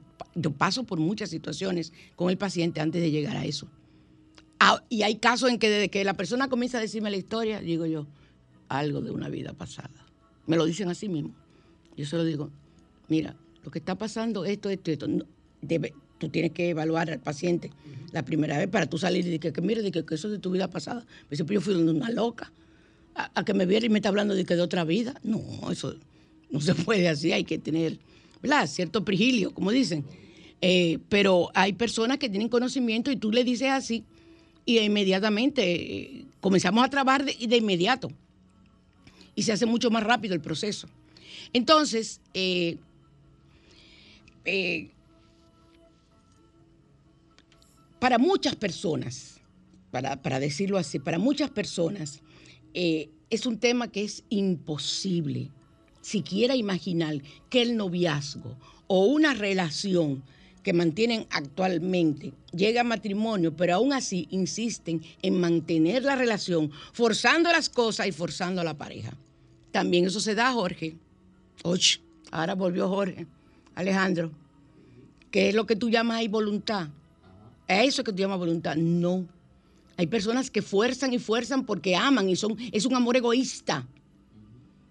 paso por muchas situaciones con el paciente antes de llegar a eso. Ah, y hay casos en que desde que la persona comienza a decirme la historia, digo yo, algo de una vida pasada. Me lo dicen así mismo. Yo se lo digo, mira, lo que está pasando, esto, esto, esto. No, debe, tú tienes que evaluar al paciente la primera vez para tú salir y decir que, mire, de que, que, eso es de tu vida pasada. Me dice, pues yo fui una loca. A, a, que me viera y me está hablando de que de otra vida. No, eso no se puede así. Hay que tener, ¿verdad? Cierto prigilio, como dicen. Eh, pero hay personas que tienen conocimiento y tú le dices así y inmediatamente eh, comenzamos a trabajar de, de inmediato y se hace mucho más rápido el proceso. Entonces, eh, eh, para muchas personas, para, para, decirlo así, para muchas personas eh, es un tema que es imposible siquiera imaginar que el noviazgo o una relación que mantienen actualmente llega a matrimonio, pero aún así insisten en mantener la relación, forzando las cosas y forzando a la pareja. También eso se da, Jorge. Oye, ahora volvió Jorge. Alejandro, ¿qué es lo que tú llamas ahí voluntad? ¿Es eso que tú llamas voluntad? No. Hay personas que fuerzan y fuerzan porque aman y son, es un amor egoísta.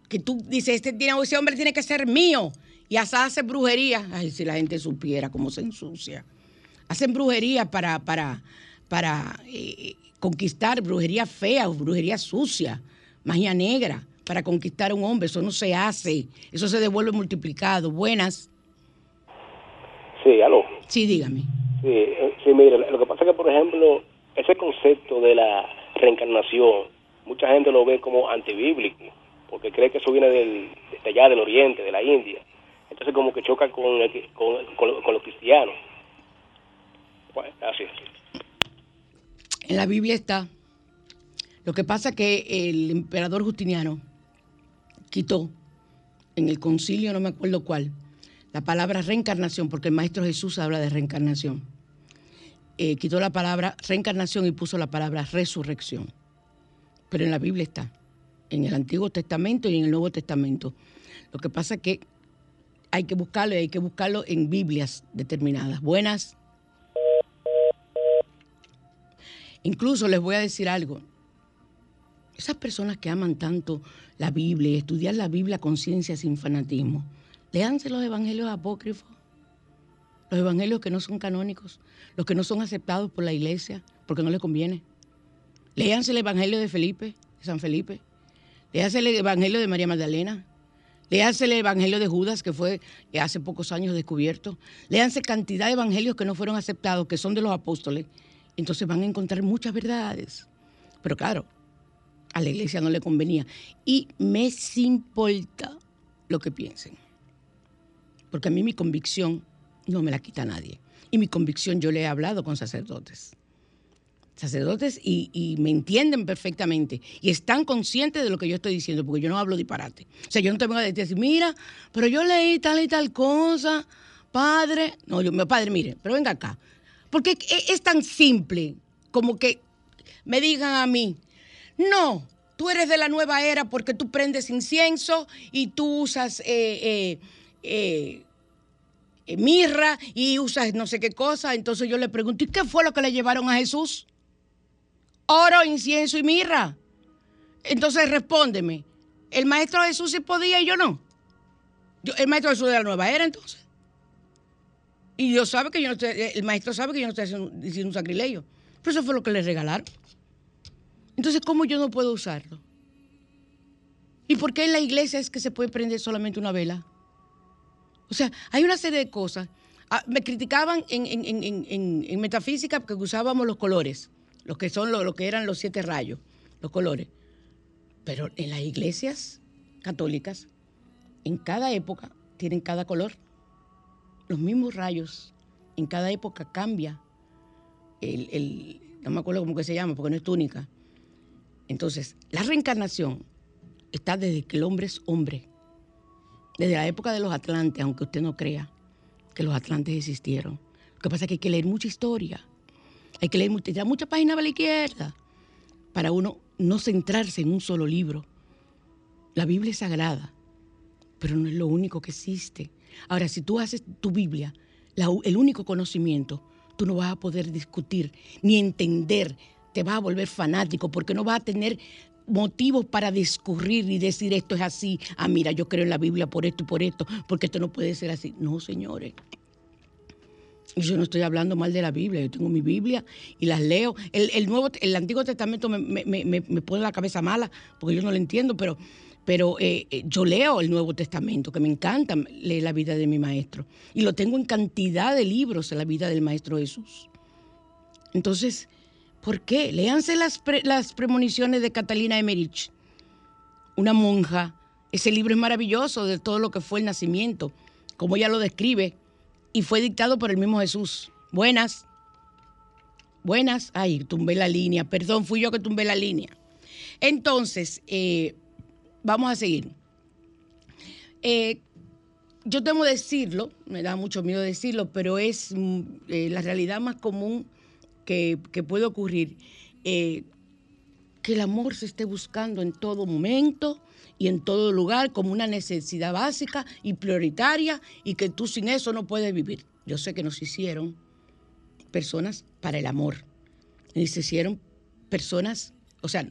Que tú dices, este, ese hombre tiene que ser mío. Y hasta hace brujería. Ay, si la gente supiera cómo se ensucia. Hacen brujería para, para, para eh, conquistar, brujería fea, brujería sucia, magia negra, para conquistar a un hombre. Eso no se hace. Eso se devuelve multiplicado. Buenas. Sí, aló. Sí, dígame. Sí, eh, sí, mire, lo que pasa es que, por ejemplo, ese concepto de la reencarnación, mucha gente lo ve como antibíblico, porque cree que eso viene del, de allá del oriente, de la India. Entonces como que choca con, con, con, los cristianos. Bueno, así. En la Biblia está. Lo que pasa que el emperador Justiniano quitó en el concilio, no me acuerdo cuál, la palabra reencarnación, porque el Maestro Jesús habla de reencarnación. Eh, quitó la palabra reencarnación y puso la palabra resurrección. Pero en la Biblia está, en el Antiguo Testamento y en el Nuevo Testamento. Lo que pasa es que hay que buscarlo y hay que buscarlo en Biblias determinadas. Buenas. Incluso les voy a decir algo. Esas personas que aman tanto la Biblia y estudiar la Biblia con ciencia sin fanatismo, léanse los evangelios apócrifos, los evangelios que no son canónicos, los que no son aceptados por la iglesia, porque no les conviene. Léanse el evangelio de Felipe, de San Felipe. Léanse el evangelio de María Magdalena. Léanse el evangelio de Judas, que fue eh, hace pocos años descubierto. Léanse cantidad de evangelios que no fueron aceptados, que son de los apóstoles. Entonces van a encontrar muchas verdades. Pero claro, a la iglesia no le convenía. Y me importa lo que piensen. Porque a mí mi convicción no me la quita nadie. Y mi convicción yo le he hablado con sacerdotes. Sacerdotes y, me entienden perfectamente. Y están conscientes de lo que yo estoy diciendo, porque yo no hablo disparate. O sea, yo no te vengo a decir, mira, pero yo leí tal y tal cosa, padre. No, yo, padre, mire, pero venga acá. Porque es, es tan simple como que me digan a mí, no, tú eres de la nueva era porque tú prendes incienso y tú usas eh, eh, eh, mirra y usas no sé qué cosa. Entonces yo le pregunto, ¿y qué fue lo que le llevaron a Jesús? Oro, incienso y mirra. Entonces respóndeme, ¿el maestro Jesús sí podía y yo no? El maestro Jesús de la nueva era entonces. Y Dios sabe que yo no estoy, el maestro sabe que yo no estoy haciendo, diciendo un sacrilegio. Pero eso fue lo que le regalaron. Entonces, ¿cómo yo no puedo usarlo? ¿Y por qué en la iglesia es que se puede prender solamente una vela? O sea, hay una serie de cosas. Ah, me criticaban en metafísica porque usábamos los colores, los que son lo, lo que eran los siete rayos, los colores. Pero en las iglesias católicas, en cada época, tienen cada color. Los mismos rayos, en cada época cambia el, el- no me acuerdo cómo que se llama, porque no es túnica. Entonces, la reencarnación está desde que el hombre es hombre. Desde la época de los atlantes, aunque usted no crea que los atlantes existieron. Lo que pasa es que hay que leer mucha historia. Hay que leer mucha, tirar muchas páginas a la izquierda para uno no centrarse en un solo libro. La Biblia es sagrada, pero no es lo único que existe. Ahora, si tú haces tu Biblia el único conocimiento, tú no vas a poder discutir ni entender, te vas a volver fanático porque no vas a tener motivos para discurrir y decir esto es así, ah, mira, yo creo en la Biblia por esto y por esto, porque esto no puede ser así. No, señores. Y yo no estoy hablando mal de la Biblia, yo tengo mi Biblia y las leo. El, el Nuevo, el Antiguo Testamento me, me- me- me- pone la cabeza mala porque yo no lo entiendo, pero, pero eh, eh, yo leo el Nuevo Testamento, que me encanta leer la vida de mi maestro. Y lo tengo en cantidad de libros en la vida del Maestro Jesús. Entonces, ¿por qué? Léanse las, las premoniciones de Catalina Emerich, una monja. Ese libro es maravilloso de todo lo que fue el nacimiento, como ella lo describe, y fue dictado por el mismo Jesús. Buenas. Buenas. Ay, tumbé la línea. Perdón, fui yo que tumbé la línea. Entonces, eh, vamos a seguir. Eh, yo temo decirlo, me da mucho miedo decirlo, pero es mm, eh, la realidad más común que, que puede ocurrir. eh, que el amor se esté buscando en todo momento y en todo lugar como una necesidad básica y prioritaria y que tú sin eso no puedes vivir. Yo sé que nos hicieron personas para el amor y se hicieron personas, o sea,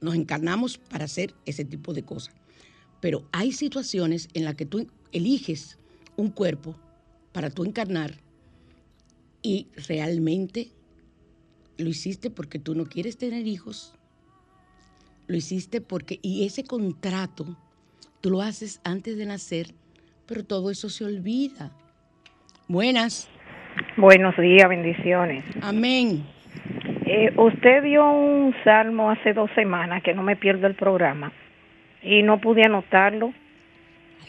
nos encarnamos para hacer ese tipo de cosas. Pero hay situaciones en las que tú eliges un cuerpo para tú encarnar y realmente lo hiciste porque tú no quieres tener hijos, lo hiciste porque, y ese contrato tú lo haces antes de nacer, pero todo eso se olvida. Buenas. Buenos días, bendiciones. Amén. Eh, usted dio un salmo hace dos semanas que no me pierdo el programa y no pude anotarlo.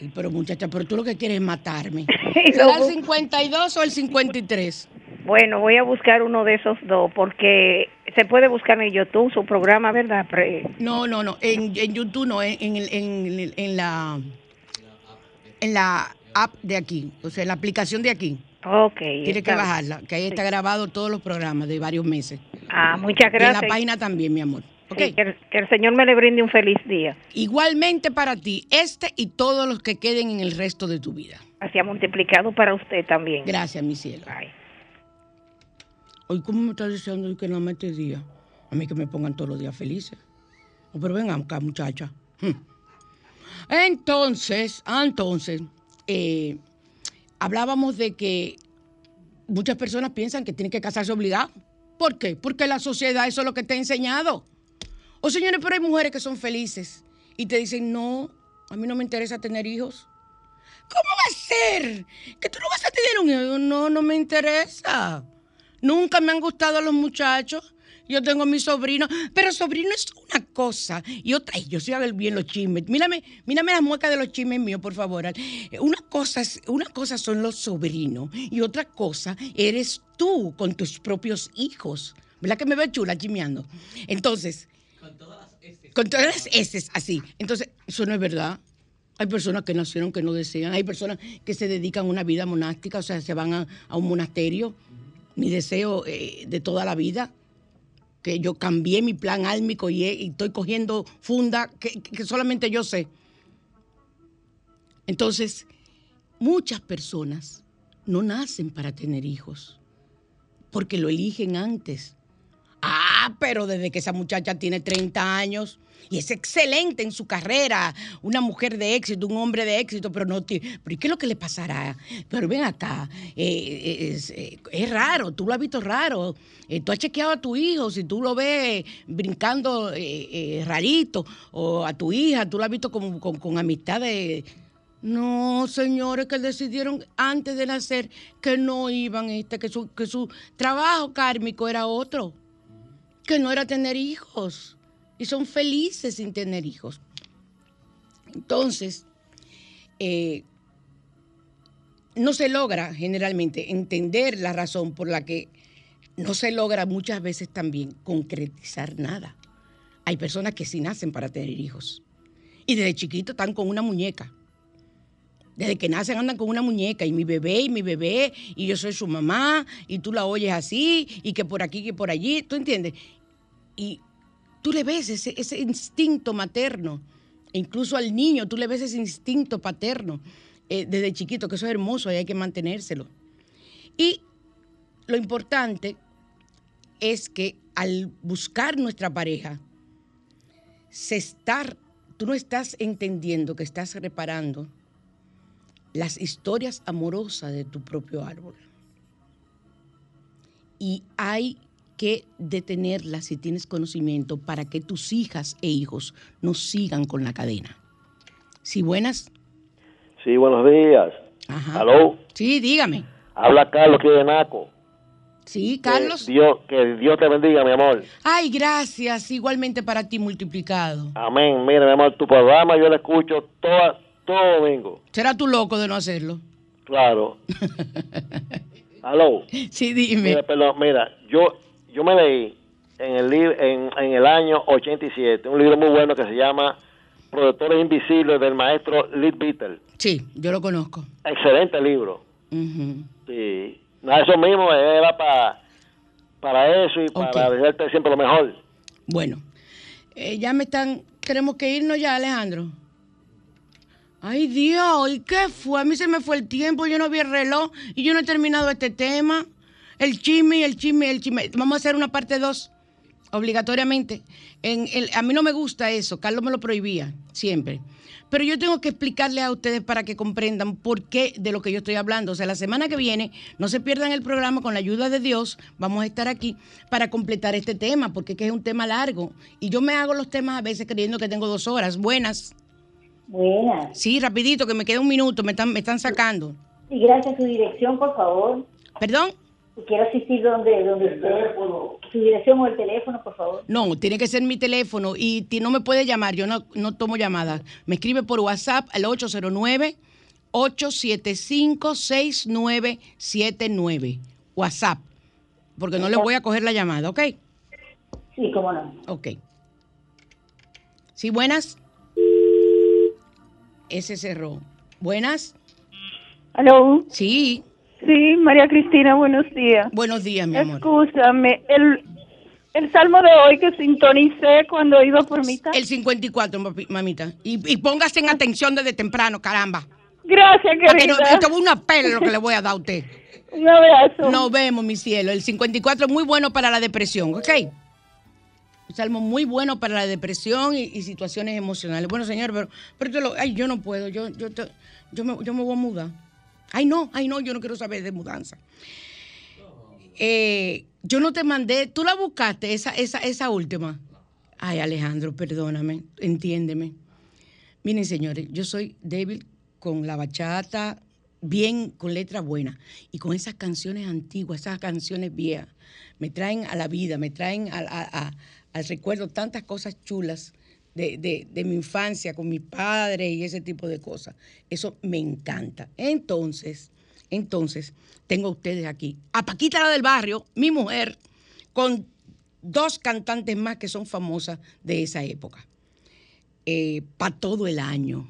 Ay, pero muchacha, pero tú lo que quieres es matarme. Y ¿Será el luego- 52 o el 53? Bueno, voy a buscar uno de esos dos porque se puede buscar en YouTube su programa, ¿verdad? Pre- No, no, no. En, en YouTube no, en, en, en la en la app de aquí, o sea, en la aplicación de aquí. Ok. Tienes que está bajarla, que ahí está grabado todos los programas de varios meses. Ah, muchas Y en gracias. la página también, mi amor. Ok. Sí, que, el, que el Señor me le brinde un feliz día. Igualmente para ti, este y todos los que queden en el resto de tu vida. Así ha multiplicado para usted también. Gracias, mi cielo. Hoy, ¿cómo me estás diciendo que no me este día? A mí que me pongan todos los días felices. Oh, pero venga acá, muchacha. Hmm. Entonces, entonces, eh, hablábamos de que muchas personas piensan que tienen que casarse obligado. ¿Por qué? Porque la sociedad eso es lo que te ha enseñado. O señores, pero hay mujeres que son felices y te dicen, no, a mí no me interesa tener hijos. ¿Cómo va a ser? Que tú no vas a tener un hijo. No, no me interesa. Nunca me han gustado los muchachos. Yo tengo mis sobrinos, pero sobrino es una cosa y otra. Ay, yo sé ver bien los chismes. Mírame, mírame las muecas de los chismes míos, por favor. Una cosa, es- una cosa son los sobrinos y otra cosa eres tú con tus propios hijos. ¿Verdad que me veo chula chismeando? Entonces, con todas las S así. Entonces, eso no es verdad. Hay personas que nacieron que no desean, hay personas que se dedican a una vida monástica, o sea, se van a, a un monasterio. Mi deseo eh, de toda la vida, que yo cambié mi plan álmico y, estoy cogiendo funda que solamente yo sé. Entonces, muchas personas no nacen para tener hijos, porque lo eligen antes. Ah, pero desde que esa muchacha tiene 30 años y es excelente en su carrera, una mujer de éxito, un hombre de éxito, pero no tiene. ¿Pero ¿y qué es lo que le pasará? Pero ven acá, eh, es, eh, es raro, tú lo has visto raro. Eh, tú has chequeado a tu hijo, si tú lo ves brincando eh, eh, rarito, o a tu hija, tú lo has visto con, con, con amistades. No, señores, que decidieron antes de nacer que no iban, este, que su, que su trabajo kármico era otro que no era tener hijos y son felices sin tener hijos. Entonces, eh, no se logra generalmente entender la razón por la que no se logra muchas veces también concretizar nada. Hay personas que sí nacen para tener hijos y desde chiquito están con una muñeca. Desde que nacen andan con una muñeca y mi bebé y mi bebé y yo soy su mamá y tú la oyes así y que por aquí que por allí, ¿tú entiendes? Y tú le ves ese, instinto materno, incluso al niño tú le ves ese instinto paterno eh, desde chiquito, que eso es hermoso y hay que mantenérselo. Y lo importante es que al buscar nuestra pareja, se estar, tú no estás entendiendo que estás reparando las historias amorosas de tu propio árbol. Y hay que detenerlas si tienes conocimiento para que tus hijas e hijos no sigan con la cadena. Si buenas. Sí, buenos días. Ajá. ¿Aló? Sí, dígame. Habla Carlos aquí de Naco. Sí, Carlos. Que Dios, que Dios te bendiga, mi amor. Ay, gracias. Igualmente para ti multiplicado. Amén. Mira, mi amor, tu programa yo lo escucho toda, todo domingo. ¿Será tú loco de no hacerlo? Claro. ¿Aló? Sí, dime. Mira, perdón, mira, yo, yo me leí en el, en, en el año 87 un libro muy bueno que se llama Protectores Invisibles del maestro Lee Beatle. Sí, yo lo conozco. Excelente libro. Sí. No, eso mismo era para para eso y para desearte siempre lo mejor. Bueno, eh, ya me están. Tenemos que irnos ya, Alejandro. Ay, Dios, ¿y qué fue? A mí se me fue el tiempo, yo no vi el reloj y yo no he terminado este tema. El chisme, el chisme, el chisme. Vamos a hacer una parte dos. obligatoriamente. En el- a mí no me gusta eso, Carlos me lo prohibía siempre. Pero yo tengo que explicarle a ustedes para que comprendan por qué de lo que yo estoy hablando. O sea, la semana que viene, no se pierdan el programa, con la ayuda de Dios, vamos a estar aquí para completar este tema, porque es que es un tema largo. Y yo me hago los temas a veces creyendo que tengo dos horas. Buenas. Buenas. Sí, rapidito, que me queda un minuto, me están, me están sacando. Y gracias, su dirección, por favor. ¿Perdón? Quiero asistir donde, donde usted. Su dirección o el teléfono, por favor. No, tiene que ser mi teléfono y ti- no me puede llamar, yo no, no tomo llamadas. Me escribe por WhatsApp al 809-875-6979. WhatsApp, porque no le voy a coger la llamada, ¿ok? Sí, cómo no. Ok. Sí, buenas. Ese cerró. Buenas. ¿Aló? Sí. Sí, María Cristina, buenos días. Buenos días, mi amor. Escúchame, el, el salmo de hoy que sintonicé cuando iba por mitad. El 54, papi- mamita. Y, y póngase en atención desde temprano, caramba. Gracias, Porque no- querida. esto es una pela lo que le voy a dar a usted. Un abrazo. Nos vemos, mi cielo. El 54 es muy bueno para la depresión, ¿ok? Un salmo muy bueno para la depresión y, situaciones emocionales. Bueno, señor, pero, pero yo no puedo, yo, yo, yo, me, yo me voy a mudar. Ay, no, ay, no, yo no quiero saber de mudanza. Eh, yo no te mandé, tú la buscaste, esa, esa, esa última. Ay, Alejandro, perdóname, entiéndeme. Miren, señores, yo soy débil con la bachata, bien, con letras buenas. Y con esas canciones antiguas, esas canciones viejas, me traen a la vida, me traen a- al recuerdo tantas cosas chulas de, de- de mi infancia con mi padre y ese tipo de cosas. Eso me encanta. Entonces, entonces, tengo a ustedes aquí. A Paquita la del barrio, mi mujer, con dos cantantes más que son famosas de esa época. Para todo el año.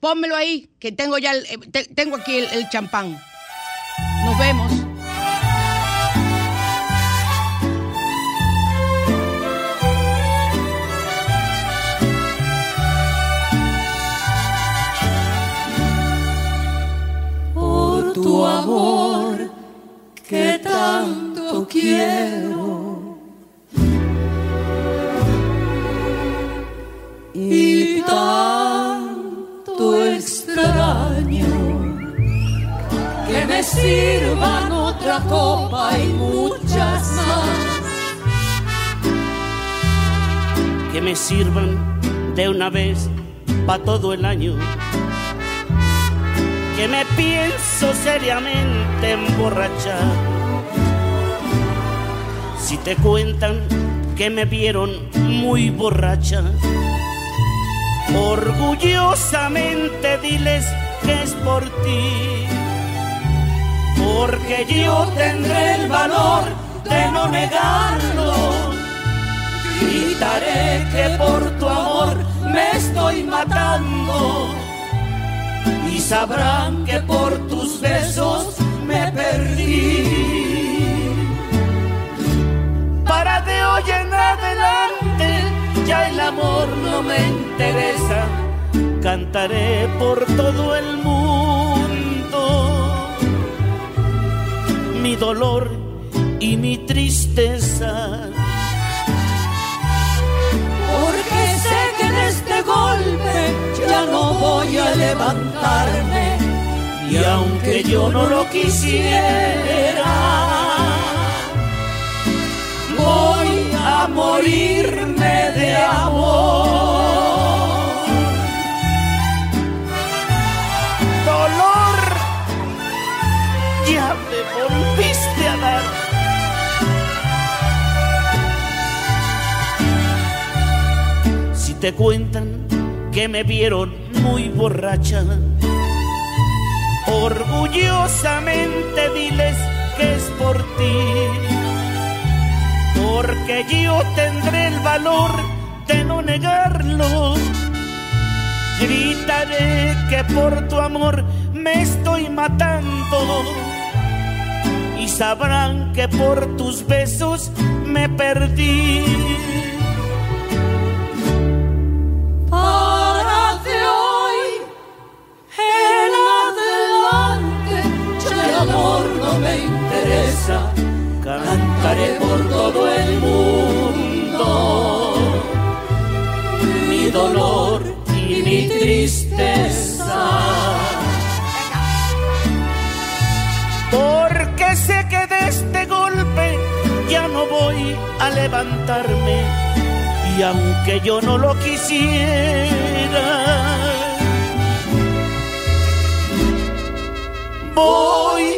Pónmelo ahí, que tengo ya el- eh, te- tengo aquí el, el champán. Nos vemos. Quiero y tanto extraño que me sirvan otra copa y muchas más. que me sirvan de una vez para todo el año. Que me pienso seriamente emborrachar. Si te cuentan que me vieron muy borracha, orgullosamente diles que es por ti. Porque yo tendré el valor de no negarlo gritaré que por tu amor me estoy matando y sabrán que por tus besos me perdí. Hoy en adelante ya el amor no me interesa, cantaré por todo el mundo mi dolor y mi tristeza. Porque sé que de este golpe ya no voy a levantarme. Y aunque yo no lo quisiera, morirme de amor. dolor, ya me volviste a dar. Si te cuentan que me vieron muy borracha, orgullosamente diles que es por ti, porque yo tendré el valor de no negarlo. Gritaré que por tu amor me estoy matando y sabrán que por tus besos me perdí. cantaré por todo el mundo mi dolor y mi tristeza. Porque sé que de este golpe ya no voy a levantarme y aunque yo no lo quisiera, voy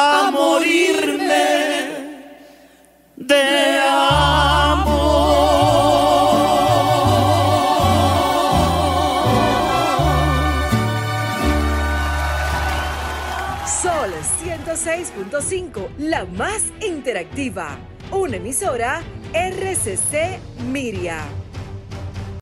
a morirme de Sol 106.5, la más interactiva. Una emisora RCC Miria.